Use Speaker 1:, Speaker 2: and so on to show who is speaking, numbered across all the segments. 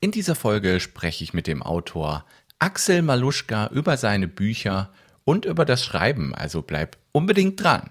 Speaker 1: In dieser Folge spreche ich mit dem Autor Axel Maluschka über seine Bücher und über das Schreiben, also bleib unbedingt dran.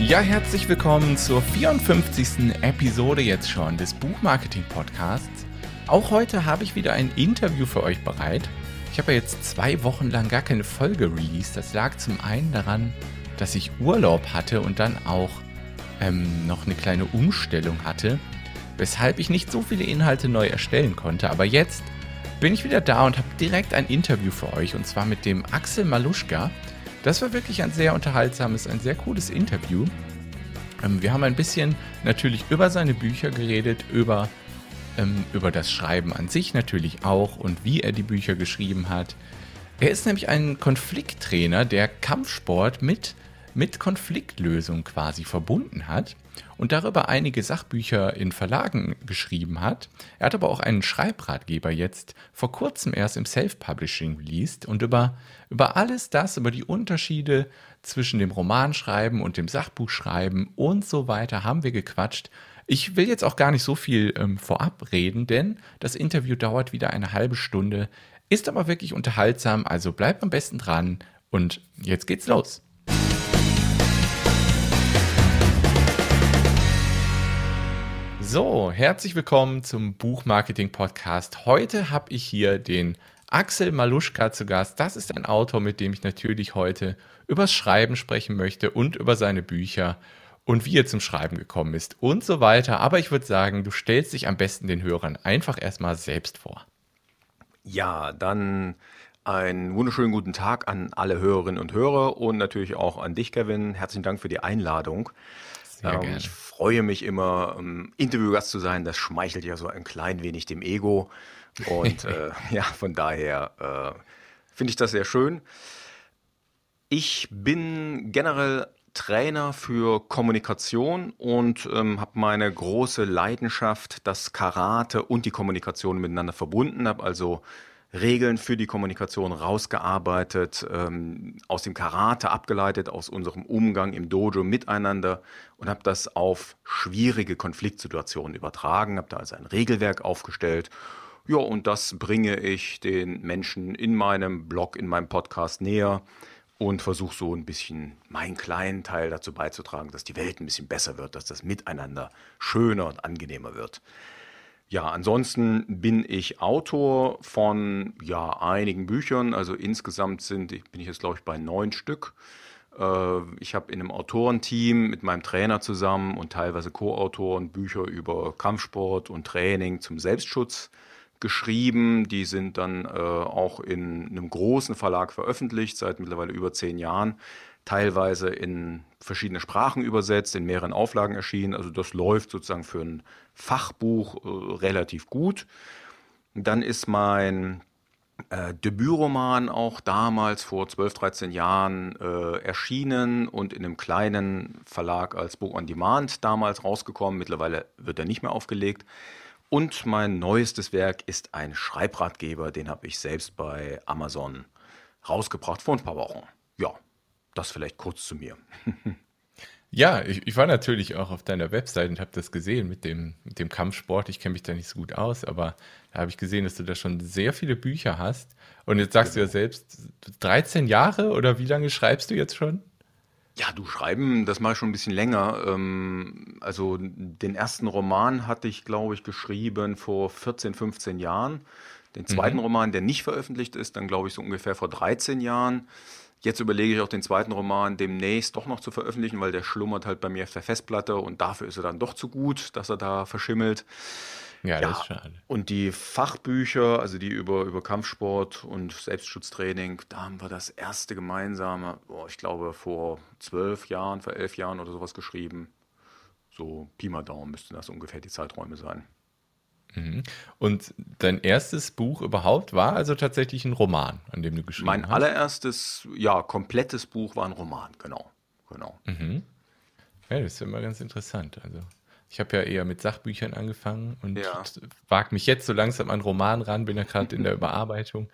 Speaker 1: Ja, herzlich willkommen zur 54. Episode jetzt schon des Buchmarketing-Podcasts. Auch heute habe ich wieder ein Interview für euch bereit. Ich habe ja jetzt zwei Wochen lang gar keine Folge released. Das lag zum einen daran, dass ich Urlaub hatte und dann auch ähm, noch eine kleine Umstellung hatte, weshalb ich nicht so viele Inhalte neu erstellen konnte. Aber jetzt bin ich wieder da und habe direkt ein Interview für euch und zwar mit dem Axel Maluschka. Das war wirklich ein sehr unterhaltsames, ein sehr cooles Interview. Ähm, wir haben ein bisschen natürlich über seine Bücher geredet, über, ähm, über das Schreiben an sich natürlich auch und wie er die Bücher geschrieben hat. Er ist nämlich ein Konflikttrainer, der Kampfsport mit, mit Konfliktlösung quasi verbunden hat und darüber einige Sachbücher in Verlagen geschrieben hat. Er hat aber auch einen Schreibratgeber jetzt vor kurzem erst im Self-Publishing released und über, über alles das, über die Unterschiede zwischen dem Romanschreiben und dem Sachbuchschreiben und so weiter haben wir gequatscht. Ich will jetzt auch gar nicht so viel ähm, vorab reden, denn das Interview dauert wieder eine halbe Stunde, ist aber wirklich unterhaltsam, also bleib am besten dran und jetzt geht's los. So, herzlich willkommen zum Buchmarketing Podcast. Heute habe ich hier den Axel Maluschka zu Gast. Das ist ein Autor, mit dem ich natürlich heute übers Schreiben sprechen möchte und über seine Bücher und wie er zum Schreiben gekommen ist und so weiter. Aber ich würde sagen, du stellst dich am besten den Hörern einfach erstmal selbst vor.
Speaker 2: Ja, dann einen wunderschönen guten Tag an alle Hörerinnen und Hörer und natürlich auch an dich, Kevin. Herzlichen Dank für die Einladung. Sehr ähm. Ich freue mich immer, um, Interviewgast zu sein. Das schmeichelt ja so ein klein wenig dem Ego. Und äh, ja, von daher äh, finde ich das sehr schön. Ich bin generell Trainer für Kommunikation und ähm, habe meine große Leidenschaft, das Karate und die Kommunikation miteinander verbunden, habe also Regeln für die Kommunikation rausgearbeitet, ähm, aus dem Karate abgeleitet, aus unserem Umgang im Dojo miteinander und habe das auf schwierige Konfliktsituationen übertragen, habe da also ein Regelwerk aufgestellt. Ja, und das bringe ich den Menschen in meinem Blog, in meinem Podcast näher und versuche so ein bisschen meinen kleinen Teil dazu beizutragen, dass die Welt ein bisschen besser wird, dass das Miteinander schöner und angenehmer wird. Ja, ansonsten bin ich Autor von ja, einigen Büchern. Also insgesamt sind, bin ich jetzt, glaube ich, bei neun Stück. Äh, ich habe in einem Autorenteam mit meinem Trainer zusammen und teilweise Co-Autoren Bücher über Kampfsport und Training zum Selbstschutz geschrieben. Die sind dann äh, auch in einem großen Verlag veröffentlicht, seit mittlerweile über zehn Jahren. Teilweise in verschiedene Sprachen übersetzt, in mehreren Auflagen erschienen. Also das läuft sozusagen für ein Fachbuch äh, relativ gut. Dann ist mein äh, Debütroman auch damals vor 12, 13 Jahren äh, erschienen und in einem kleinen Verlag als Book on Demand damals rausgekommen. Mittlerweile wird er nicht mehr aufgelegt. Und mein neuestes Werk ist ein Schreibratgeber, den habe ich selbst bei Amazon rausgebracht vor ein paar Wochen. Ja, das vielleicht kurz zu mir.
Speaker 1: Ja, ich, ich, war natürlich auch auf deiner Website und habe das gesehen mit dem, mit dem Kampfsport. Ich kenne mich da nicht so gut aus, aber da habe ich gesehen, dass du da schon sehr viele Bücher hast. Und jetzt sagst genau. du ja selbst, 13 Jahre oder wie lange schreibst du jetzt schon?
Speaker 2: Ja, du schreiben, das mache ich schon ein bisschen länger. Ähm, also den ersten Roman hatte ich, glaube ich, geschrieben vor 14, 15 Jahren. Den zweiten mhm. Roman, der nicht veröffentlicht ist, dann glaube ich so ungefähr vor 13 Jahren. Jetzt überlege ich auch den zweiten Roman demnächst doch noch zu veröffentlichen, weil der schlummert halt bei mir auf der Festplatte und dafür ist er dann doch zu gut, dass er da verschimmelt.
Speaker 1: Ja, das ist schade.
Speaker 2: Und die Fachbücher, also die über, über Kampfsport und Selbstschutztraining, da haben wir das erste gemeinsame, boah, ich glaube vor zwölf Jahren, vor elf Jahren oder sowas geschrieben. So Pi mal Daumen müssten das ungefähr die Zeiträume sein.
Speaker 1: Mhm. Und dein erstes Buch überhaupt war also tatsächlich ein Roman, an dem du geschrieben
Speaker 2: mein
Speaker 1: hast?
Speaker 2: Mein allererstes, ja, komplettes Buch war ein Roman, genau. genau.
Speaker 1: Mhm. Ja, das ist immer ganz interessant. Also ich habe ja eher mit Sachbüchern angefangen und ja. wage mich jetzt so langsam an Roman ran, bin ja gerade in der Überarbeitung.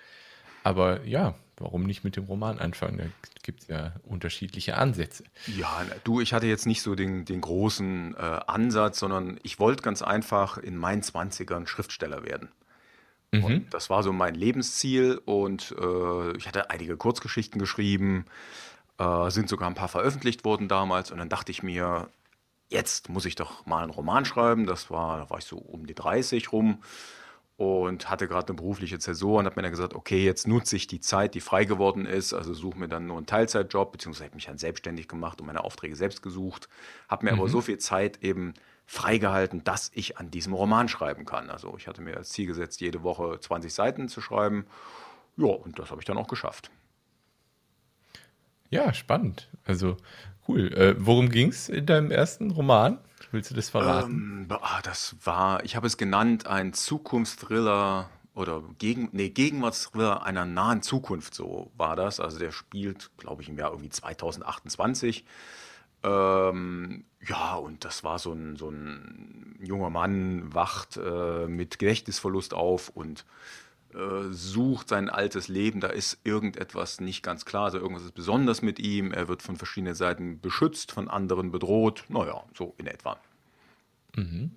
Speaker 1: Aber ja, warum nicht mit dem Roman anfangen? Da gibt es ja unterschiedliche Ansätze.
Speaker 2: Ja, du, ich hatte jetzt nicht so den, den großen äh, Ansatz, sondern ich wollte ganz einfach in meinen 20ern Schriftsteller werden. Mhm. Und das war so mein Lebensziel und äh, ich hatte einige Kurzgeschichten geschrieben, äh, sind sogar ein paar veröffentlicht worden damals und dann dachte ich mir, jetzt muss ich doch mal einen Roman schreiben. Das war, da war ich so um die 30 rum und hatte gerade eine berufliche Zäsur und habe mir dann gesagt, okay, jetzt nutze ich die Zeit, die frei geworden ist, also suche mir dann nur einen Teilzeitjob, beziehungsweise habe mich dann selbstständig gemacht und meine Aufträge selbst gesucht, habe mir mhm. aber so viel Zeit eben freigehalten, dass ich an diesem Roman schreiben kann. Also ich hatte mir als Ziel gesetzt, jede Woche 20 Seiten zu schreiben. Ja, und das habe ich dann auch geschafft.
Speaker 1: Ja, spannend. Also cool. Äh, worum ging es in deinem ersten Roman? Willst du das verraten?
Speaker 2: Ähm, ah, das war, ich habe es genannt, ein Zukunftsthriller oder gegen, nee, Gegenwartsthriller einer nahen Zukunft, so war das. Also der spielt, glaube ich, im Jahr irgendwie 2028. Ähm, ja, und das war so ein, so ein junger Mann, wacht äh, mit Gedächtnisverlust auf und sucht sein altes Leben, da ist irgendetwas nicht ganz klar, also irgendwas ist besonders mit ihm, er wird von verschiedenen Seiten beschützt, von anderen bedroht, naja, so in etwa.
Speaker 1: Mhm.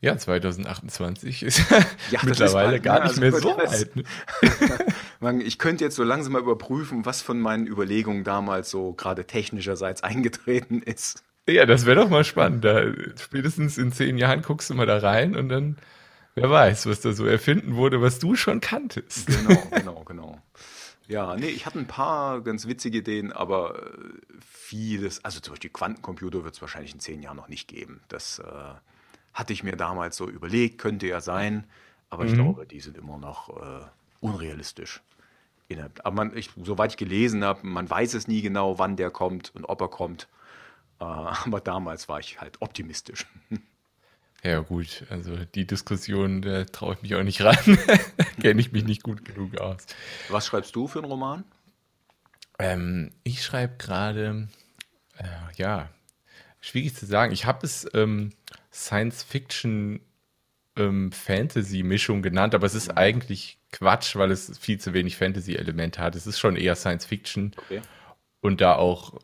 Speaker 1: Ja, 2028 ist ja, mittlerweile ist gar nicht also mehr so alt.
Speaker 2: Ne? ich könnte jetzt so langsam mal überprüfen, was von meinen Überlegungen damals so gerade technischerseits eingetreten ist.
Speaker 1: Ja, das wäre doch mal spannend. Da, spätestens in zehn Jahren guckst du mal da rein und dann Wer weiß, was da so erfinden wurde, was du schon kanntest.
Speaker 2: Genau, genau, genau. Ja, nee, ich hatte ein paar ganz witzige Ideen, aber äh, vieles, also zum Beispiel Quantencomputer wird es wahrscheinlich in zehn Jahren noch nicht geben. Das äh, hatte ich mir damals so überlegt, könnte ja sein, aber ich mhm. glaube, die sind immer noch äh, unrealistisch. Aber man, ich, soweit ich gelesen habe, man weiß es nie genau, wann der kommt und ob er kommt. Äh, aber damals war ich halt optimistisch.
Speaker 1: Ja, gut, also die Diskussion, da traue ich mich auch nicht ran. Kenne ich mich nicht gut genug aus.
Speaker 2: Was schreibst du für einen Roman?
Speaker 1: Ähm, ich schreibe gerade, äh, ja, schwierig zu sagen. Ich habe es ähm, Science-Fiction ähm, genannt, aber es ist eigentlich Quatsch, weil es viel zu wenig Fantasy-Elemente hat. Es ist schon eher Science-Fiction. Okay. Und da auch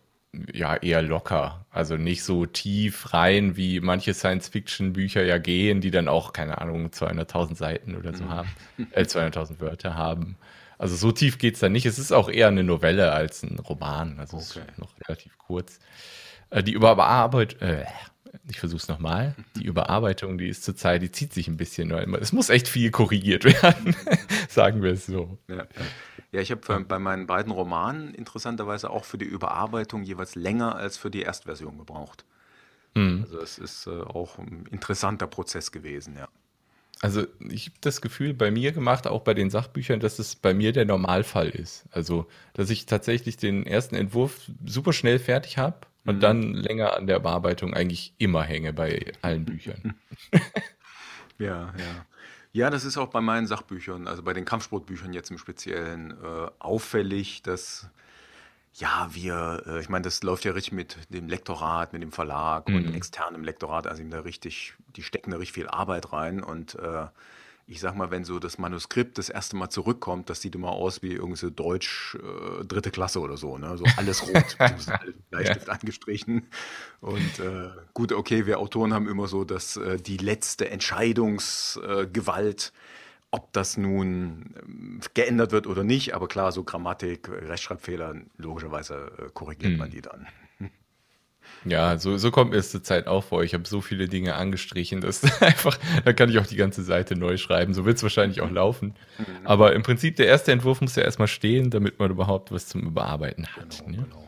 Speaker 1: ja eher locker. Also nicht so tief rein, wie manche Science-Fiction-Bücher ja gehen, die dann auch, keine Ahnung, 200.000 Seiten oder so mhm. haben, äh, 200.000 Wörter haben. Also so tief geht es da nicht. Es ist auch eher eine Novelle als ein Roman. Also okay. es ist noch relativ kurz. Äh, die Überarbeitung, äh, ich versuche es nochmal. Die Überarbeitung, die ist zurzeit, die zieht sich ein bisschen. Es muss echt viel korrigiert werden, sagen wir es so.
Speaker 2: Ja, ja. Ja, ich habe bei meinen beiden Romanen interessanterweise auch für die Überarbeitung jeweils länger als für die Erstversion gebraucht. Mhm. Also es ist äh, auch ein interessanter Prozess gewesen, ja.
Speaker 1: Also ich habe das Gefühl bei mir gemacht, auch bei den Sachbüchern, dass es bei mir der Normalfall ist. Also, dass ich tatsächlich den ersten Entwurf super schnell fertig habe und mhm. dann länger an der Bearbeitung eigentlich immer hänge bei allen Büchern.
Speaker 2: ja, ja. Ja, das ist auch bei meinen Sachbüchern, also bei den Kampfsportbüchern jetzt im Speziellen, äh, auffällig, dass ja, wir, äh, ich meine, das läuft ja richtig mit dem Lektorat, mit dem Verlag und mhm. externem Lektorat, also da richtig, die stecken da richtig viel Arbeit rein und äh, ich sag mal, wenn so das Manuskript das erste Mal zurückkommt, das sieht immer aus wie irgendwie so Deutsch äh, dritte Klasse oder so, ne? So alles rot, Bleistift ja. angestrichen. Und äh, gut, okay, wir Autoren haben immer so, dass äh, die letzte Entscheidungsgewalt, ob das nun ähm, geändert wird oder nicht, aber klar, so Grammatik, Rechtschreibfehler, logischerweise äh, korrigiert hm. man die dann.
Speaker 1: Ja, so, so kommt mir es zur Zeit auch vor. Ich habe so viele Dinge angestrichen, dass einfach, da kann ich auch die ganze Seite neu schreiben. So wird es wahrscheinlich auch laufen. Mhm. Aber im Prinzip, der erste Entwurf muss ja erstmal stehen, damit man überhaupt was zum Überarbeiten hat. Genau, ne? genau.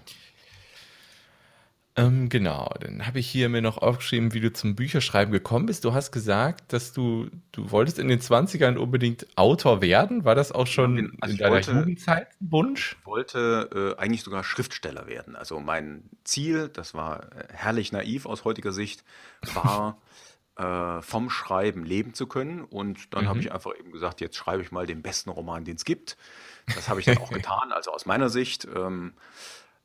Speaker 1: Ähm, genau, dann habe ich hier mir noch aufgeschrieben, wie du zum Bücherschreiben gekommen bist. Du hast gesagt, dass du, du wolltest in den 20ern unbedingt Autor werden. War das auch schon also in deiner wollte, Jugendzeit ein Wunsch?
Speaker 2: Ich wollte äh, eigentlich sogar Schriftsteller werden. Also mein Ziel, das war äh, herrlich naiv aus heutiger Sicht, war äh, vom Schreiben leben zu können. Und dann mhm. habe ich einfach eben gesagt, jetzt schreibe ich mal den besten Roman, den es gibt. Das habe ich dann auch getan. Also aus meiner Sicht. Ähm,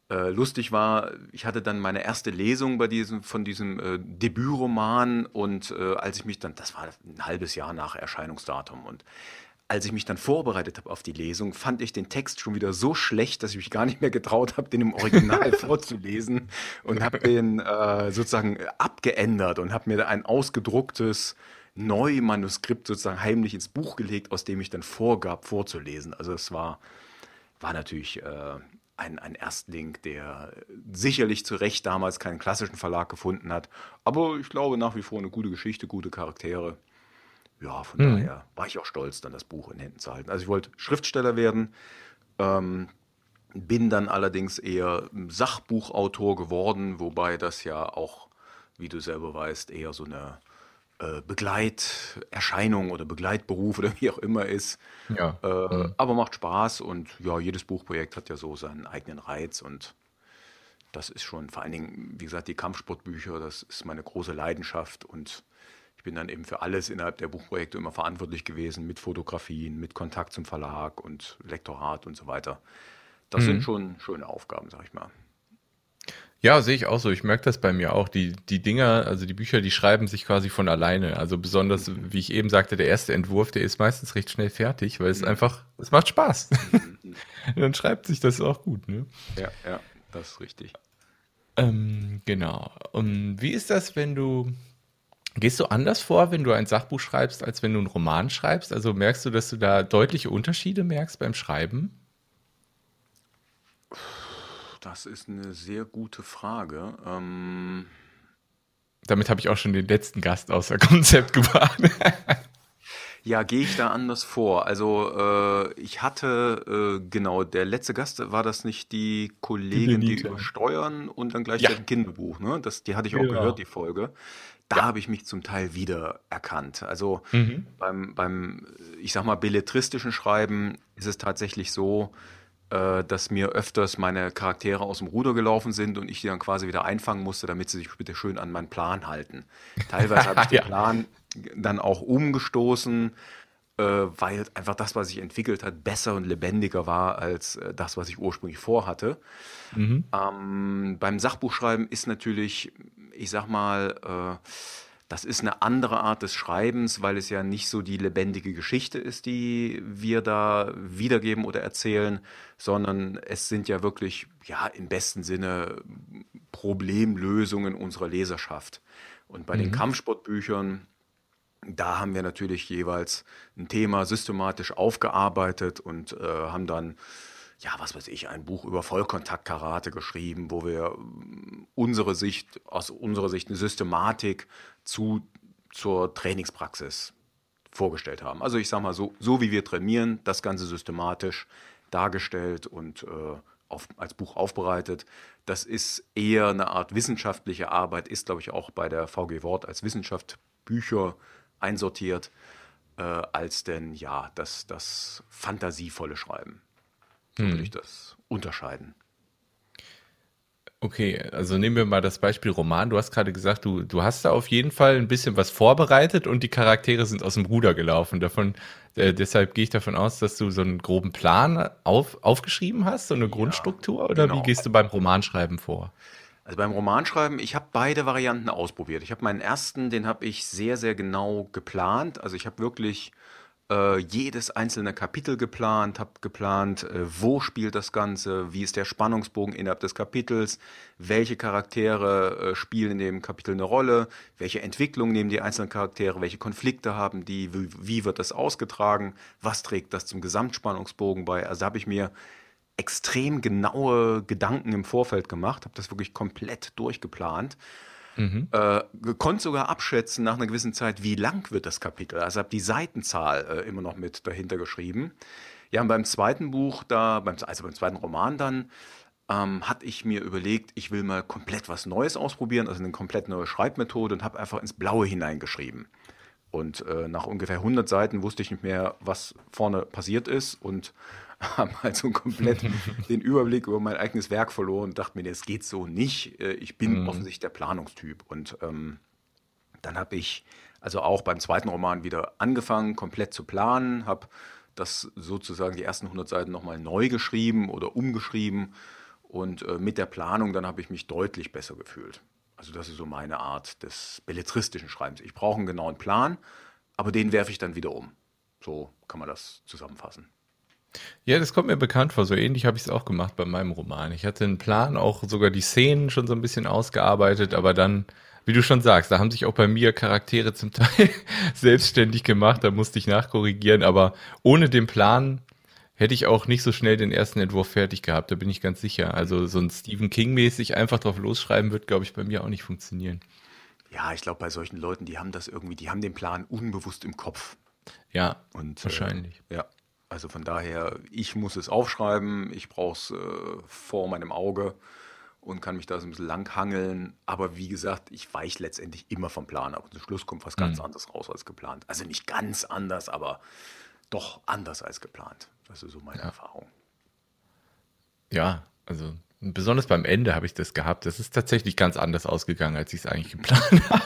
Speaker 2: äh, lustig war, ich hatte dann meine erste Lesung bei diesem, von diesem äh, Debütroman und äh, als ich mich dann, das war ein halbes Jahr nach Erscheinungsdatum und als ich mich dann vorbereitet habe auf die Lesung, fand ich den Text schon wieder so schlecht, dass ich mich gar nicht mehr getraut habe, den im Original vorzulesen und habe den äh, sozusagen abgeändert und habe mir ein ausgedrucktes Neumanuskript sozusagen heimlich ins Buch gelegt, aus dem ich dann vorgab vorzulesen. Also es war, war natürlich äh, ein, ein Erstling, der sicherlich zu Recht damals keinen klassischen Verlag gefunden hat. Aber ich glaube nach wie vor eine gute Geschichte, gute Charaktere. Ja, von mhm. daher war ich auch stolz, dann das Buch in Händen zu halten. Also ich wollte Schriftsteller werden, ähm, bin dann allerdings eher Sachbuchautor geworden, wobei das ja auch, wie du selber weißt, eher so eine äh, Begleiterscheinung oder Begleitberuf oder wie auch immer ist. Ja. Äh, mhm. Aber macht Spaß und ja, jedes Buchprojekt hat ja so seinen eigenen Reiz und das ist schon vor allen Dingen, wie gesagt, die Kampfsportbücher, das ist meine große Leidenschaft und ich bin dann eben für alles innerhalb der Buchprojekte immer verantwortlich gewesen, mit Fotografien, mit Kontakt zum Verlag und Lektorat und so weiter. Das mhm. sind schon schöne Aufgaben, sag ich mal.
Speaker 1: Ja, sehe ich auch so. Ich merke das bei mir auch. Die, die Dinger, also die Bücher, die schreiben sich quasi von alleine. Also besonders, wie ich eben sagte, der erste Entwurf, der ist meistens recht schnell fertig, weil es mhm. einfach, es macht Spaß. Mhm. Dann schreibt sich das auch gut, ne?
Speaker 2: Ja, ja, das ist richtig.
Speaker 1: Ähm, genau. Und wie ist das, wenn du, gehst du anders vor, wenn du ein Sachbuch schreibst, als wenn du einen Roman schreibst? Also merkst du, dass du da deutliche Unterschiede merkst beim Schreiben?
Speaker 2: Das ist eine sehr gute Frage. Ähm
Speaker 1: Damit habe ich auch schon den letzten Gast außer Konzept gebracht.
Speaker 2: Ja, gehe ich da anders vor? Also äh, ich hatte, äh, genau, der letzte Gast, war das nicht die Kollegin, die, die über Steuern und dann gleich ja. ein Kinderbuch, ne? Das, die hatte ich auch genau. gehört, die Folge. Da ja. habe ich mich zum Teil wieder erkannt. Also mhm. beim, beim, ich sag mal, belletristischen Schreiben ist es tatsächlich so, dass mir öfters meine Charaktere aus dem Ruder gelaufen sind und ich die dann quasi wieder einfangen musste, damit sie sich bitte schön an meinen Plan halten. Teilweise habe ich den ja. Plan dann auch umgestoßen, äh, weil einfach das, was sich entwickelt hat, besser und lebendiger war als äh, das, was ich ursprünglich vorhatte. Mhm. Ähm, beim Sachbuchschreiben ist natürlich, ich sag mal, äh, das ist eine andere Art des Schreibens, weil es ja nicht so die lebendige Geschichte ist, die wir da wiedergeben oder erzählen, sondern es sind ja wirklich, ja, im besten Sinne Problemlösungen unserer Leserschaft. Und bei mhm. den Kampfsportbüchern, da haben wir natürlich jeweils ein Thema systematisch aufgearbeitet und äh, haben dann ja, was weiß ich, ein Buch über Vollkontakt-Karate geschrieben, wo wir ähm, unsere Sicht, aus unserer Sicht eine Systematik zu, zur Trainingspraxis vorgestellt haben. Also ich sage mal so, so wie wir trainieren, das Ganze systematisch dargestellt und äh, auf, als Buch aufbereitet. Das ist eher eine Art wissenschaftliche Arbeit, ist glaube ich auch bei der VG Wort als Wissenschaft Bücher einsortiert, äh, als denn ja das, das fantasievolle Schreiben. So hm. würde ich das unterscheiden.
Speaker 1: Okay, also nehmen wir mal das Beispiel Roman. Du hast gerade gesagt, du, du hast da auf jeden Fall ein bisschen was vorbereitet und die Charaktere sind aus dem Ruder gelaufen. Davon, äh, deshalb gehe ich davon aus, dass du so einen groben Plan auf, aufgeschrieben hast, so eine ja, Grundstruktur, oder genau. wie gehst du beim Romanschreiben vor?
Speaker 2: Also beim Romanschreiben, ich habe beide Varianten ausprobiert. Ich habe meinen ersten, den habe ich sehr, sehr genau geplant. Also ich habe wirklich äh, jedes einzelne Kapitel geplant, habe geplant, äh, wo spielt das Ganze, wie ist der Spannungsbogen innerhalb des Kapitels, welche Charaktere äh, spielen in dem Kapitel eine Rolle, welche Entwicklung nehmen die einzelnen Charaktere, welche Konflikte haben die, wie, wie wird das ausgetragen, was trägt das zum Gesamtspannungsbogen bei. Also habe ich mir extrem genaue Gedanken im Vorfeld gemacht, habe das wirklich komplett durchgeplant. Mhm. Äh, konnte sogar abschätzen nach einer gewissen Zeit, wie lang wird das Kapitel. Also habe die Seitenzahl äh, immer noch mit dahinter geschrieben. Ja, und beim zweiten Buch, da, beim, also beim zweiten Roman dann, ähm, hatte ich mir überlegt, ich will mal komplett was Neues ausprobieren, also eine komplett neue Schreibmethode und habe einfach ins Blaue hineingeschrieben. Und äh, nach ungefähr 100 Seiten wusste ich nicht mehr, was vorne passiert ist und habe also komplett den Überblick über mein eigenes Werk verloren und dachte mir, das geht so nicht. Äh, ich bin mhm. offensichtlich der Planungstyp. Und ähm, dann habe ich also auch beim zweiten Roman wieder angefangen, komplett zu planen, habe das sozusagen die ersten 100 Seiten nochmal neu geschrieben oder umgeschrieben. Und äh, mit der Planung dann habe ich mich deutlich besser gefühlt. Also das ist so meine Art des belletristischen Schreibens. Ich brauche einen genauen Plan, aber den werfe ich dann wieder um. So kann man das zusammenfassen.
Speaker 1: Ja, das kommt mir bekannt vor. So ähnlich habe ich es auch gemacht bei meinem Roman. Ich hatte einen Plan, auch sogar die Szenen schon so ein bisschen ausgearbeitet, aber dann, wie du schon sagst, da haben sich auch bei mir Charaktere zum Teil selbstständig gemacht. Da musste ich nachkorrigieren, aber ohne den Plan hätte ich auch nicht so schnell den ersten Entwurf fertig gehabt, da bin ich ganz sicher. Also so ein Stephen King-mäßig einfach drauf losschreiben wird, glaube ich, bei mir auch nicht funktionieren.
Speaker 2: Ja, ich glaube, bei solchen Leuten, die haben das irgendwie, die haben den Plan unbewusst im Kopf.
Speaker 1: Ja, Und, äh, wahrscheinlich.
Speaker 2: Äh, ja, also von daher, ich muss es aufschreiben, ich brauche es äh, vor meinem Auge und kann mich da so ein bisschen langhangeln. Aber wie gesagt, ich weiche letztendlich immer vom Plan ab. Und zum Schluss kommt was ganz mhm. anderes raus als geplant. Also nicht ganz anders, aber doch anders als geplant. Das ist so meine ja. Erfahrung.
Speaker 1: Ja, also besonders beim Ende habe ich das gehabt. Das ist tatsächlich ganz anders ausgegangen, als ich es eigentlich geplant habe.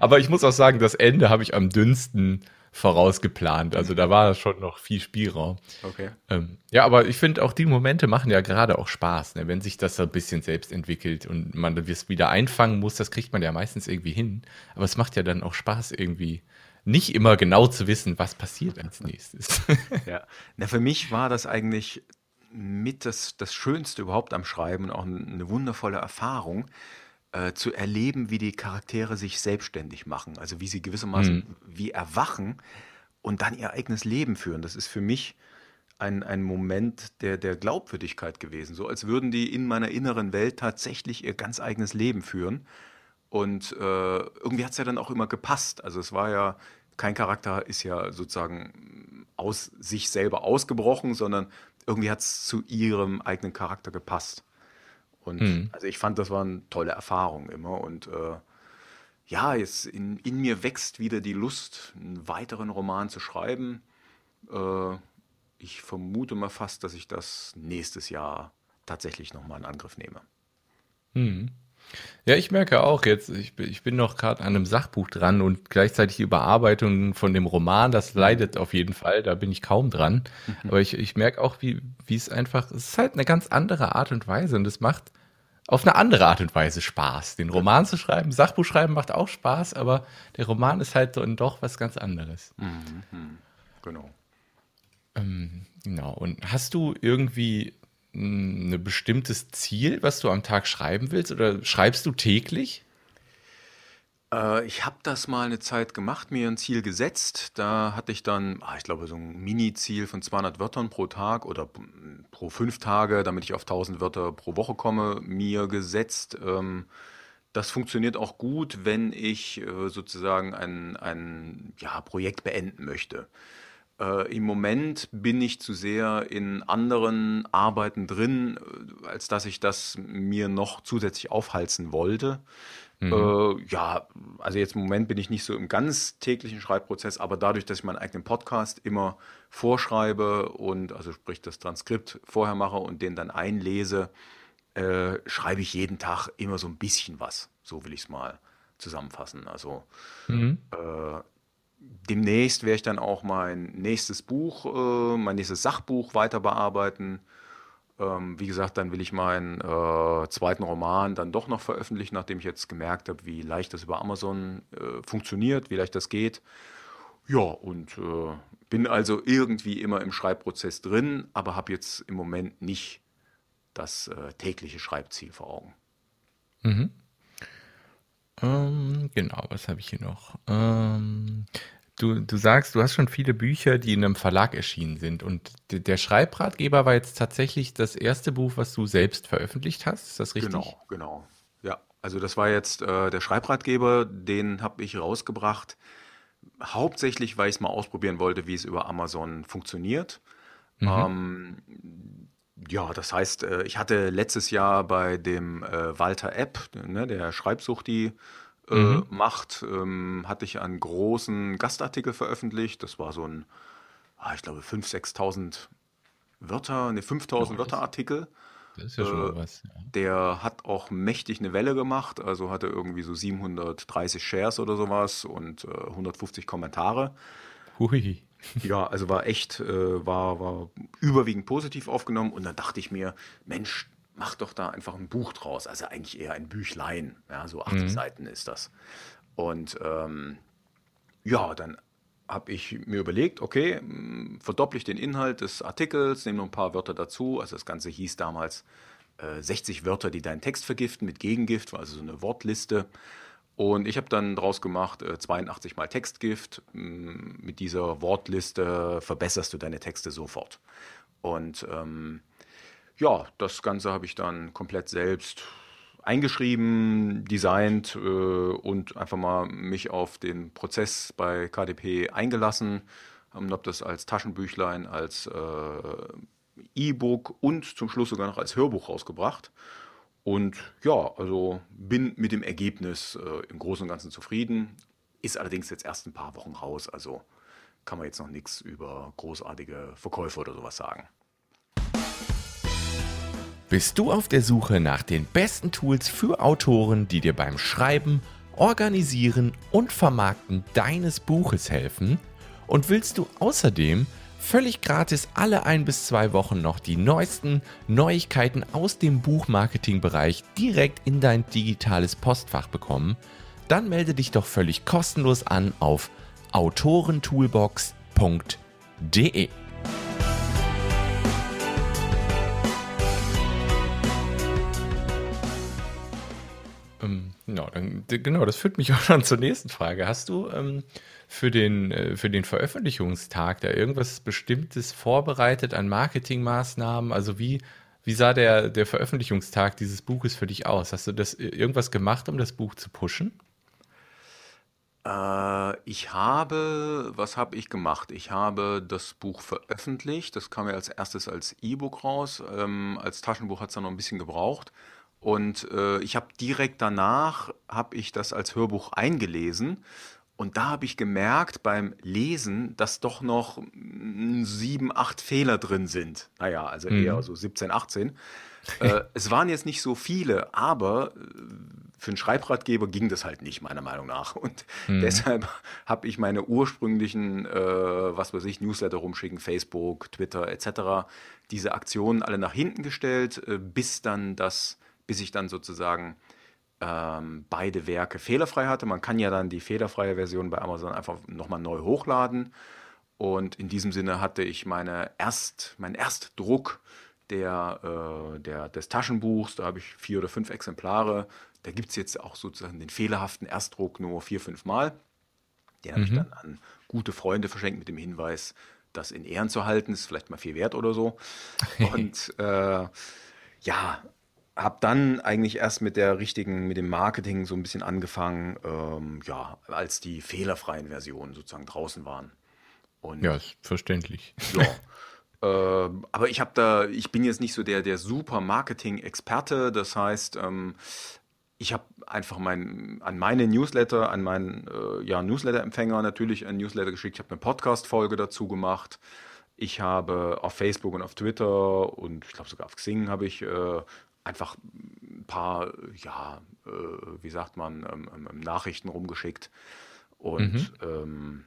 Speaker 1: Aber ich muss auch sagen, das Ende habe ich am dünnsten vorausgeplant. Also da war schon noch viel Spielraum.
Speaker 2: Okay.
Speaker 1: Ähm, ja, aber ich finde auch die Momente machen ja gerade auch Spaß, ne? wenn sich das so ein bisschen selbst entwickelt und man es wieder einfangen muss, das kriegt man ja meistens irgendwie hin. Aber es macht ja dann auch Spaß irgendwie nicht immer genau zu wissen, was passiert als nächstes.
Speaker 2: ja, Na, für mich war das eigentlich mit das, das Schönste überhaupt am Schreiben und auch eine wundervolle Erfahrung, äh, zu erleben, wie die Charaktere sich selbstständig machen, also wie sie gewissermaßen mhm. wie erwachen und dann ihr eigenes Leben führen. Das ist für mich ein, ein Moment der, der Glaubwürdigkeit gewesen, so als würden die in meiner inneren Welt tatsächlich ihr ganz eigenes Leben führen. Und äh, irgendwie hat es ja dann auch immer gepasst. Also es war ja, kein Charakter ist ja sozusagen aus sich selber ausgebrochen, sondern irgendwie hat es zu ihrem eigenen Charakter gepasst. Und mhm. also ich fand, das war eine tolle Erfahrung immer. Und äh, ja, jetzt in, in, mir wächst wieder die Lust, einen weiteren Roman zu schreiben. Äh, ich vermute mal fast, dass ich das nächstes Jahr tatsächlich nochmal in Angriff nehme.
Speaker 1: Mhm. Ja, ich merke auch jetzt, ich, bin- ich bin noch gerade an einem Sachbuch dran und gleichzeitig die Überarbeitung von dem Roman, das leidet auf jeden Fall, da bin ich kaum dran. Mhm. Aber ich, ich merke auch, wie, wie es einfach, es ist halt eine ganz andere Art und Weise und es macht auf eine andere Art und Weise Spaß. Den Roman zu schreiben, Sachbuch schreiben macht auch Spaß, aber der Roman ist halt dann doch was ganz anderes.
Speaker 2: Mhm. mhm. Genau.
Speaker 1: Ähm, genau. Und hast du irgendwie ein bestimmtes Ziel, was du am Tag schreiben willst? Oder schreibst du täglich?
Speaker 2: Äh, ich habe das mal eine Zeit gemacht, mir ein Ziel gesetzt. Da hatte ich dann, ah, ich glaube, so ein Mini-Ziel von 200 Wörtern pro Tag oder pro fünf Tage, damit ich auf 1000 Wörter pro Woche komme, mir gesetzt. Ähm, das funktioniert auch gut, wenn ich äh, sozusagen ein, ein ja, Projekt beenden möchte. Äh, Im Moment bin ich zu sehr in anderen Arbeiten drin, äh, als dass ich das mir noch zusätzlich aufhalsen wollte. Mhm. Äh, ja, also jetzt im Moment bin ich nicht so im ganz täglichen Schreibprozess, aber dadurch, dass ich meinen eigenen Podcast immer vorschreibe und also sprich das Transkript vorher mache und den dann einlese, äh, schreibe ich jeden Tag immer so ein bisschen was. So will ich es mal zusammenfassen. Also mhm. äh, demnächst werde ich dann auch mein nächstes Buch, äh, mein nächstes Sachbuch weiter bearbeiten. Ähm, wie gesagt, dann will ich meinen äh, zweiten Roman dann doch noch veröffentlichen, nachdem ich jetzt gemerkt habe, wie leicht das über Amazon äh, funktioniert, wie leicht das geht. Ja, und äh, bin also irgendwie immer im Schreibprozess drin, aber habe jetzt im Moment nicht das äh, tägliche Schreibziel vor Augen.
Speaker 1: Mhm. Ähm, genau, was habe ich hier noch? Ähm, du, du sagst, du hast schon viele Bücher, die in einem Verlag erschienen sind. Und der Schreibratgeber war jetzt tatsächlich das erste Buch, was du selbst veröffentlicht hast. Ist das richtig?
Speaker 2: Genau, genau. Ja, also das war jetzt äh, der Schreibratgeber, den habe ich rausgebracht. Hauptsächlich, weil ich es mal ausprobieren wollte, wie es über Amazon funktioniert. Mhm. Ähm, ja, das heißt, äh, ich hatte letztes Jahr bei dem äh, Walter App, ne, der Schreibsuchti äh, mhm. macht, ähm, hatte ich einen großen Gastartikel veröffentlicht. Das war so ein, ah, ich glaube, 5.000, 6.000 Wörter, ne, 5.000 Wörter Artikel.
Speaker 1: Das ist ja schon mal was. Ja.
Speaker 2: Der hat auch mächtig eine Welle gemacht, also hatte irgendwie so 730 Shares oder sowas und 150 Kommentare.
Speaker 1: Hui.
Speaker 2: Ja, also war echt, äh, war, war überwiegend positiv aufgenommen und dann dachte ich mir, Mensch, mach doch da einfach ein Buch draus. Also eigentlich eher ein Büchlein, ja, so 80 mhm. Seiten ist das. Und ähm, ja, dann habe ich mir überlegt, okay, verdopple ich den Inhalt des Artikels, nehme noch ein paar Wörter dazu. Also das Ganze hieß damals äh, 60 Wörter, die deinen Text vergiften mit Gegengift, war also so eine Wortliste. Und ich habe dann daraus gemacht, äh, 82 mal Textgift. Mit dieser Wortliste verbesserst du deine Texte sofort. Und ähm, ja, das Ganze habe ich dann komplett selbst eingeschrieben, designt äh, und einfach mal mich auf den Prozess bei KDP eingelassen. Ähm, habe das als Taschenbüchlein, als äh, E-Book und zum Schluss sogar noch als Hörbuch rausgebracht. Und ja, also bin mit dem Ergebnis äh, im Großen und Ganzen zufrieden. Ist allerdings jetzt erst ein paar Wochen raus, also kann man jetzt noch nichts über großartige Verkäufe oder sowas sagen.
Speaker 1: Bist du auf der Suche nach den besten Tools für Autoren, die dir beim Schreiben, Organisieren und Vermarkten deines Buches helfen? Und willst du außerdem völlig gratis alle ein bis zwei Wochen noch die neuesten Neuigkeiten aus dem Buchmarketing-Bereich direkt in dein digitales Postfach bekommen, dann melde dich doch völlig kostenlos an auf autorentoolbox.de. Ähm, genau, dann, genau, das führt mich auch schon zur nächsten Frage. Hast du ähm, für den, äh, für den Veröffentlichungstag da irgendwas Bestimmtes vorbereitet an Marketingmaßnahmen? Also wie, wie sah der, der Veröffentlichungstag dieses Buches für dich aus? Hast du das äh, irgendwas gemacht, um das Buch zu pushen?
Speaker 2: Äh, ich habe, was habe ich gemacht? Ich habe das Buch veröffentlicht. Das kam ja als erstes als E-Book raus. Ähm, als Taschenbuch hat es dann noch ein bisschen gebraucht. Und äh, ich habe direkt danach, habe ich das als Hörbuch eingelesen und da habe ich gemerkt beim Lesen, dass doch noch sieben, acht Fehler drin sind. Naja, also mhm. eher so 17, 18. äh, es waren jetzt nicht so viele, aber äh, für einen Schreibratgeber ging das halt nicht, meiner Meinung nach. Und mhm. deshalb habe ich meine ursprünglichen, äh, was weiß ich, Newsletter rumschicken, Facebook, Twitter etc., diese Aktionen alle nach hinten gestellt, äh, bis dann das, bis ich dann sozusagen ähm, beide Werke fehlerfrei hatte. Man kann ja dann die fehlerfreie Version bei Amazon einfach nochmal neu hochladen. Und in diesem Sinne hatte ich meine Erst, meinen Erstdruck der, äh, der, des Taschenbuchs. Da habe ich vier oder fünf Exemplare. Da gibt es jetzt auch sozusagen den fehlerhaften Erstdruck nur vier, fünf Mal. Den habe ich mhm. dann an gute Freunde verschenkt mit dem Hinweis, das in Ehren zu halten. Ist vielleicht mal viel wert oder so. Und äh, ja, habe dann eigentlich erst mit der richtigen, mit dem Marketing so ein bisschen angefangen, ähm, ja, als die fehlerfreien Versionen sozusagen draußen waren.
Speaker 1: Und, ja, ist verständlich.
Speaker 2: Ja. äh, aber ich habe da, ich bin jetzt nicht so der, der super Marketing-Experte. Das heißt, ähm, ich habe einfach mein, an meine Newsletter, an meinen äh, ja, Newsletter-Empfänger natürlich ein Newsletter geschickt. Ich habe eine Podcast-Folge dazu gemacht. Ich habe auf Facebook und auf Twitter und ich glaube sogar auf Xing habe ich äh, einfach ein paar, ja, äh, wie sagt man, ähm, ähm, ähm, Nachrichten rumgeschickt. Und mhm. ähm,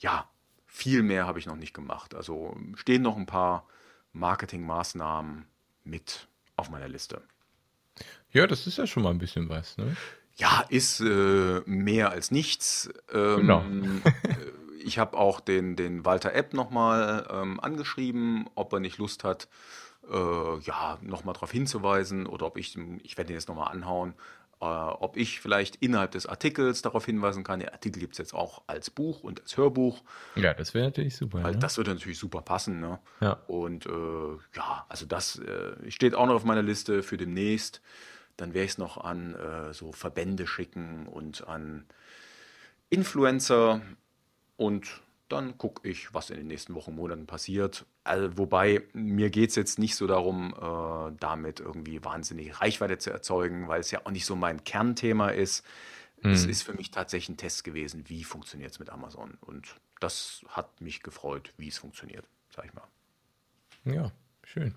Speaker 2: ja, viel mehr habe ich noch nicht gemacht. Also stehen noch ein paar Marketingmaßnahmen mit auf meiner Liste.
Speaker 1: Ja, das ist ja schon mal ein bisschen was, ne?
Speaker 2: Ja, ist äh, mehr als nichts. Ähm, genau. Äh, ich habe auch den, den Walter App nochmal ähm, angeschrieben, ob er nicht Lust hat, äh, ja, nochmal darauf hinzuweisen oder ob ich, ich werde ihn jetzt nochmal anhauen, äh, ob ich vielleicht innerhalb des Artikels darauf hinweisen kann. Der Artikel gibt es jetzt auch als Buch und als Hörbuch.
Speaker 1: Ja, das wäre natürlich super.
Speaker 2: Weil
Speaker 1: ne?
Speaker 2: das würde natürlich super passen. Ne?
Speaker 1: Ja.
Speaker 2: Und äh, ja, also das äh, steht auch noch auf meiner Liste für demnächst. Dann werde ich es noch an äh, so Verbände schicken und an Influencer und dann gucke ich, was in den nächsten Wochen, Monaten passiert. Also, wobei mir geht es jetzt nicht so darum, äh, damit irgendwie wahnsinnig Reichweite zu erzeugen, weil es ja auch nicht so mein Kernthema ist. Mhm. Es ist für mich tatsächlich ein Test gewesen, wie funktioniert es mit Amazon. Und das hat mich gefreut, wie es funktioniert, sag ich mal.
Speaker 1: Ja, schön.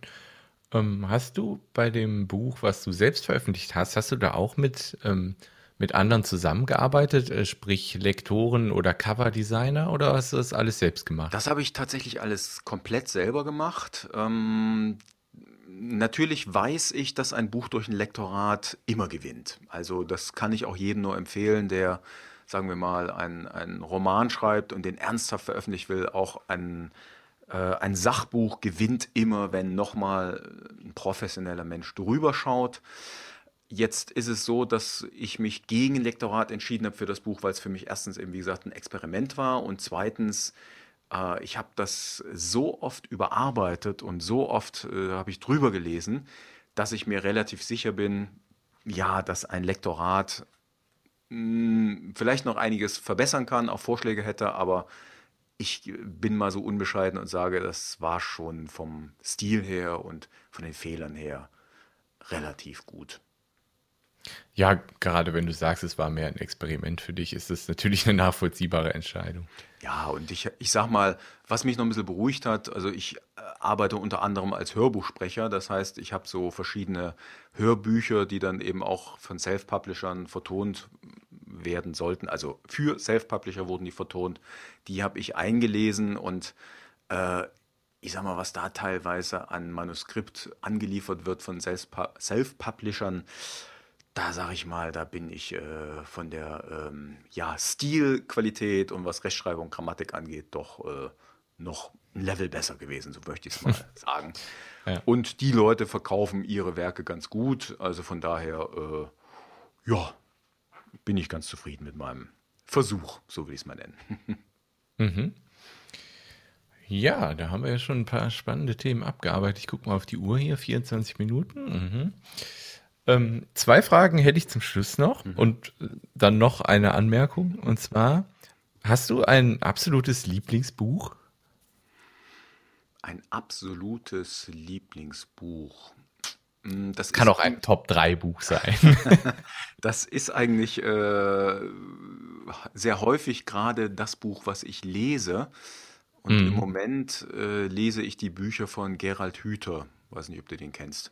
Speaker 1: Ähm, hast du bei dem Buch, was du selbst veröffentlicht hast, hast du da auch mit ähm, mit anderen zusammengearbeitet, äh, sprich Lektoren oder Coverdesigner, oder hast du das alles selbst gemacht?
Speaker 2: Das habe ich tatsächlich alles komplett selber gemacht. Ähm, natürlich weiß ich, dass ein Buch durch ein Lektorat immer gewinnt. Also das kann ich auch jedem nur empfehlen, der, sagen wir mal, einen Roman schreibt und den ernsthaft veröffentlichen will. Auch ein, äh, ein Sachbuch gewinnt immer, wenn nochmal ein professioneller Mensch drüber schaut. Jetzt ist es so, dass ich mich gegen Lektorat entschieden habe für das Buch, weil es für mich erstens eben, wie gesagt, ein Experiment war und zweitens, äh, ich habe das so oft überarbeitet und so oft äh, habe ich drüber gelesen, dass ich mir relativ sicher bin, ja, dass ein Lektorat mh, hm, vielleicht noch einiges verbessern kann, auch Vorschläge hätte, aber ich bin mal so unbescheiden und sage, das war schon vom Stil her und von den Fehlern her relativ gut.
Speaker 1: Ja, gerade wenn du sagst, es war mehr ein Experiment für dich, ist das natürlich eine nachvollziehbare Entscheidung.
Speaker 2: Ja, und ich, ich sag mal, was mich noch ein bisschen beruhigt hat, also ich äh, arbeite unter anderem als Hörbuchsprecher, das heißt, ich habe so verschiedene Hörbücher, die dann eben auch von Self-Publishern vertont werden sollten. Also für Self-Publisher wurden die vertont. Die habe ich eingelesen und äh, ich sag mal, was da teilweise an Manuskript angeliefert wird von Self-Publishern, da sage ich mal, da bin ich äh, von der ähm, ja, Stilqualität und was Rechtschreibung, Grammatik angeht, doch äh, noch ein Level besser gewesen, so möchte ich es mal sagen. Ja. Und die Leute verkaufen ihre Werke ganz gut, also von daher, äh, ja, bin ich ganz zufrieden mit meinem Versuch, so will ich es mal nennen.
Speaker 1: mhm. Ja, da haben wir ja schon ein paar spannende Themen abgearbeitet. Ich gucke mal auf die Uhr hier, 24 Minuten. Mhm. Ähm, zwei Fragen hätte ich zum Schluss noch mhm. und dann noch eine Anmerkung. Und zwar, hast du ein absolutes Lieblingsbuch?
Speaker 2: Ein absolutes Lieblingsbuch.
Speaker 1: Hm, das kann auch ein Top-3-Buch sein.
Speaker 2: das ist eigentlich äh, sehr häufig gerade das Buch, was ich lese. Und mhm. im Moment äh, lese ich die Bücher von Gerald Hüther. Weiß nicht, ob du den kennst.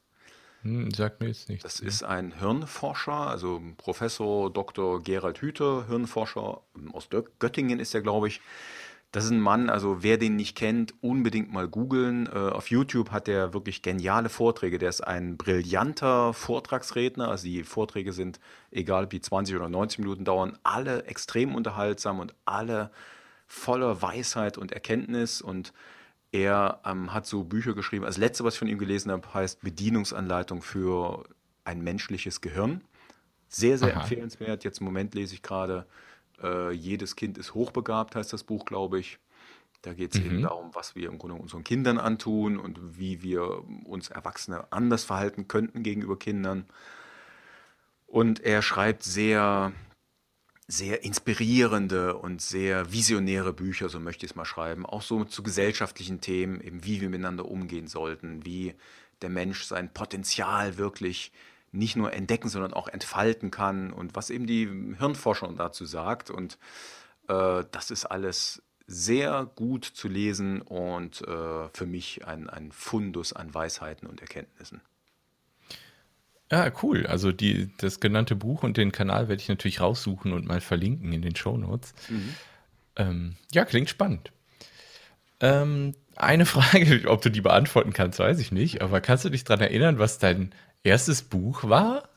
Speaker 1: Hm, sagt mir jetzt nichts.
Speaker 2: Das ist ein Hirnforscher, also Professor Dr. Gerald Hüther, Hirnforscher aus Göttingen ist er, glaube ich. Das ist ein Mann, also wer den nicht kennt, unbedingt mal googeln. Äh, auf YouTube hat er wirklich geniale Vorträge. Der ist ein brillanter Vortragsredner. Also die Vorträge sind, egal ob die 20 oder 90 Minuten dauern, alle extrem unterhaltsam und alle voller Weisheit und Erkenntnis. Und er ähm, hat so Bücher geschrieben. Das letzte, was ich von ihm gelesen habe, heißt Bedienungsanleitung für ein menschliches Gehirn. Sehr, sehr Aha. empfehlenswert. Jetzt im Moment lese ich gerade äh, Jedes Kind ist hochbegabt, heißt das Buch, glaube ich. Da geht es mhm. eben darum, was wir im Grunde unseren Kindern antun und wie wir uns Erwachsene anders verhalten könnten gegenüber Kindern. Und er schreibt sehr sehr inspirierende und sehr visionäre Bücher, so möchte ich es mal schreiben, auch so zu gesellschaftlichen Themen, eben wie wir miteinander umgehen sollten, wie der Mensch sein Potenzial wirklich nicht nur entdecken, sondern auch entfalten kann und was eben die Hirnforschung dazu sagt. Und äh, das ist alles sehr gut zu lesen und äh, für mich ein, ein Fundus an Weisheiten und Erkenntnissen.
Speaker 1: Ja, cool. Also die, das genannte Buch und den Kanal werde ich natürlich raussuchen und mal verlinken in den Show Notes. Mhm. Ähm, ja, klingt spannend. Ähm, eine Frage, ob du die beantworten kannst, weiß ich nicht. Aber kannst du dich daran erinnern, was dein erstes Buch war?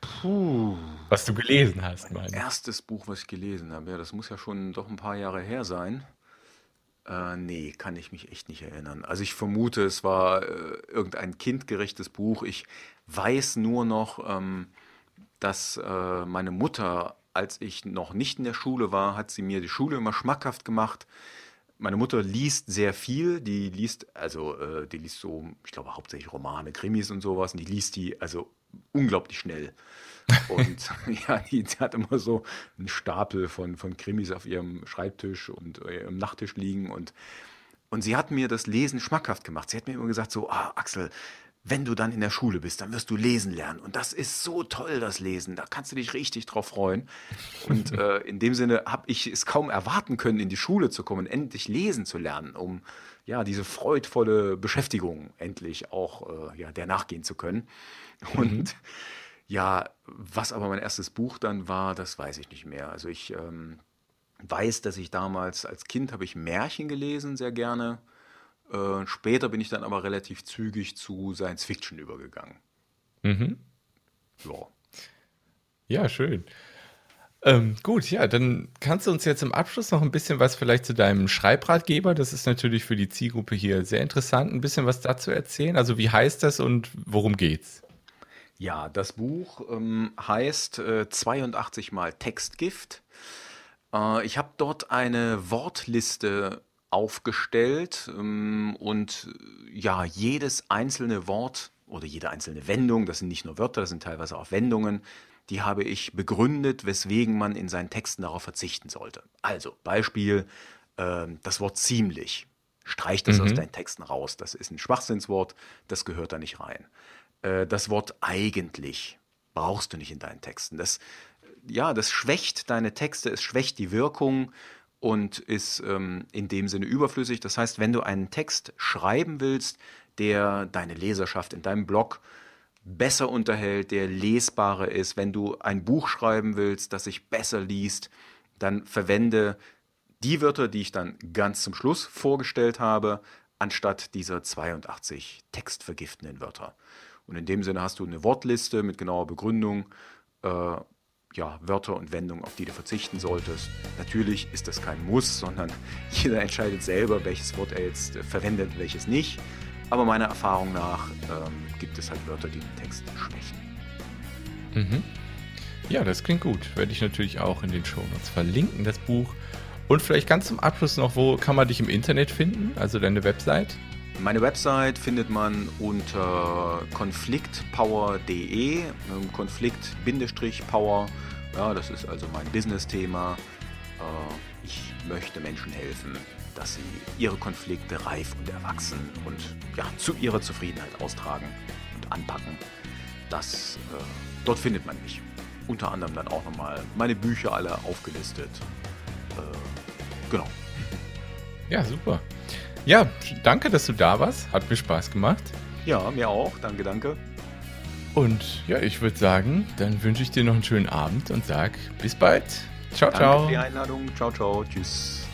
Speaker 1: Puh. Was du gelesen hast,
Speaker 2: mein. Erstes Buch, was ich gelesen habe, ja, das muss ja schon doch ein paar Jahre her sein. Äh, nee, kann ich mich echt nicht erinnern. Also ich vermute, es war äh, irgendein kindgerechtes Buch. Ich weiß nur noch, ähm, dass äh, meine Mutter, als ich noch nicht in der Schule war, hat sie mir die Schule immer schmackhaft gemacht. Meine Mutter liest sehr viel, die liest, also äh, die liest so, ich glaube hauptsächlich Romane, Krimis und sowas, und die liest die also unglaublich schnell. Und ja, die, die, hat immer so einen Stapel von, von Krimis auf ihrem Schreibtisch und äh, ihrem Nachttisch liegen. Und, und sie hat mir das Lesen schmackhaft gemacht. Sie hat mir immer gesagt: So, ah, Axel, wenn du dann in der Schule bist, dann wirst du lesen lernen. Und das ist so toll, das Lesen. Da kannst du dich richtig drauf freuen. Und äh, in dem Sinne habe ich es kaum erwarten können, in die Schule zu kommen, endlich lesen zu lernen, um ja diese freudvolle Beschäftigung endlich auch äh, ja, der nachgehen zu können. Und mhm. Ja, was aber mein erstes Buch dann war, das weiß ich nicht mehr. Also ich ähm, weiß, dass ich damals als Kind habe ich Märchen gelesen, sehr gerne. Äh, später bin ich dann aber relativ zügig zu Science Fiction übergegangen.
Speaker 1: Mhm. Ja. Ja, schön. Ähm, gut, ja, dann kannst du uns jetzt im Abschluss noch ein bisschen was vielleicht zu deinem Schreibratgeber, das ist natürlich für die Zielgruppe hier sehr interessant, ein bisschen was dazu erzählen. Also wie heißt das und worum geht's?
Speaker 2: Ja, das Buch ähm, heißt äh, 82 mal Textgift. Äh, ich habe dort eine Wortliste aufgestellt ähm, und äh, ja, jedes einzelne Wort oder jede einzelne Wendung, das sind nicht nur Wörter, das sind teilweise auch Wendungen, die habe ich begründet, weswegen man in seinen Texten darauf verzichten sollte. Also Beispiel, äh, das Wort ziemlich. Streich das mhm. aus deinen Texten raus. Das ist ein Schwachsinnswort, das gehört da nicht rein äh, das Wort eigentlich brauchst du nicht in deinen Texten. Das, ja, das schwächt deine Texte, es schwächt die Wirkung und ist ähm, in dem Sinne überflüssig. Das heißt, wenn du einen Text schreiben willst, der deine Leserschaft in deinem Blog besser unterhält, der lesbarer ist, wenn du ein Buch schreiben willst, das sich besser liest, dann verwende die Wörter, die ich dann ganz zum Schluss vorgestellt habe, anstatt dieser 82 textvergiftenden Wörter. Und in dem Sinne hast du eine Wortliste mit genauer Begründung, äh, ja, Wörter und Wendungen, auf die du verzichten solltest. Natürlich ist das kein Muss, sondern jeder entscheidet selber, welches Wort er jetzt äh, verwendet, welches nicht. Aber meiner Erfahrung nach ähm, gibt es halt Wörter, die den Text schwächen.
Speaker 1: Mhm. Ja, das klingt gut. Werde ich natürlich auch in den Show Notes verlinken, das Buch. Und vielleicht ganz zum Abschluss noch, wo kann man dich im Internet finden? Also deine Website?
Speaker 2: Meine Website findet man unter konfliktpower.de, Konflikt-Power. Ja, das ist also mein Business-Thema. Äh, ich möchte Menschen helfen, dass sie ihre Konflikte reif und erwachsen und ja, zu ihrer Zufriedenheit austragen und anpacken. Das, äh, dort findet man mich. Unter anderem dann auch nochmal meine Bücher alle aufgelistet. Äh, genau.
Speaker 1: Ja, super. Ja, danke, dass du da warst. Hat mir Spaß gemacht.
Speaker 2: Ja, mir auch. Danke, danke.
Speaker 1: Und ja, ich würde sagen, dann wünsche ich dir noch einen schönen Abend und sag bis bald. Ciao,
Speaker 2: danke
Speaker 1: ciao.
Speaker 2: Danke für die Einladung. Ciao, ciao. Tschüss.